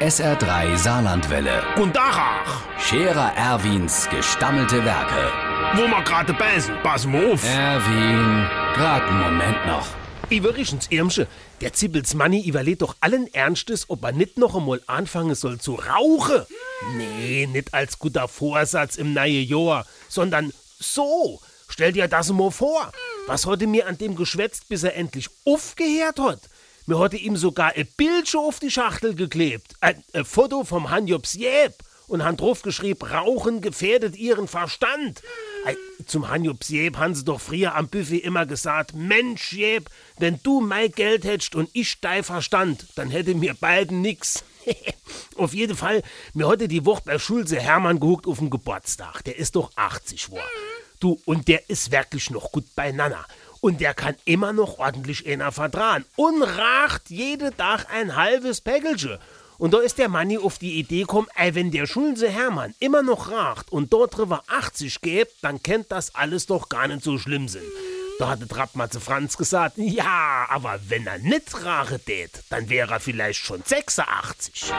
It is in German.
SR3 Saarlandwelle. Und Dachach, Scherer Erwins gestammelte Werke. wo wir gerade beißen, pass mal auf. Erwin, grad einen Moment noch. Iverichens Irmsche, der Zippels Manni überlegt doch allen Ernstes, ob er nicht noch einmal anfangen soll zu rauchen. Nee, nicht als guter Vorsatz im neue Jahr, sondern so. Stell dir das mal vor. Was heute mir an dem geschwätzt, bis er endlich aufgehört hat? Mir hatte ihm sogar ein Bild schon auf die Schachtel geklebt. Ein, ein Foto vom Hanjops Jeb. Und han drauf geschrieben, Rauchen gefährdet ihren Verstand. Zum Hanjops Jeb haben sie doch früher am Buffet immer gesagt, Mensch Jeb, wenn du mein Geld hättest und ich dein Verstand, dann hätte mir beiden nix. auf jeden Fall, mir heute die Woche bei Schulze Hermann gehuckt auf dem Geburtstag. Der ist doch 80 war. Du, und der ist wirklich noch gut beieinander. Und der kann immer noch ordentlich einer vertragen. Und racht jeden Tag ein halbes Päckelchen. Und da ist der Manni auf die Idee gekommen, ey, wenn der Schulze Hermann immer noch racht und dort drüber 80 gibt, dann kennt das alles doch gar nicht so schlimm sein. Da hatte Trappmatze Franz gesagt, ja, aber wenn er nicht rache tät, dann wäre er vielleicht schon 86.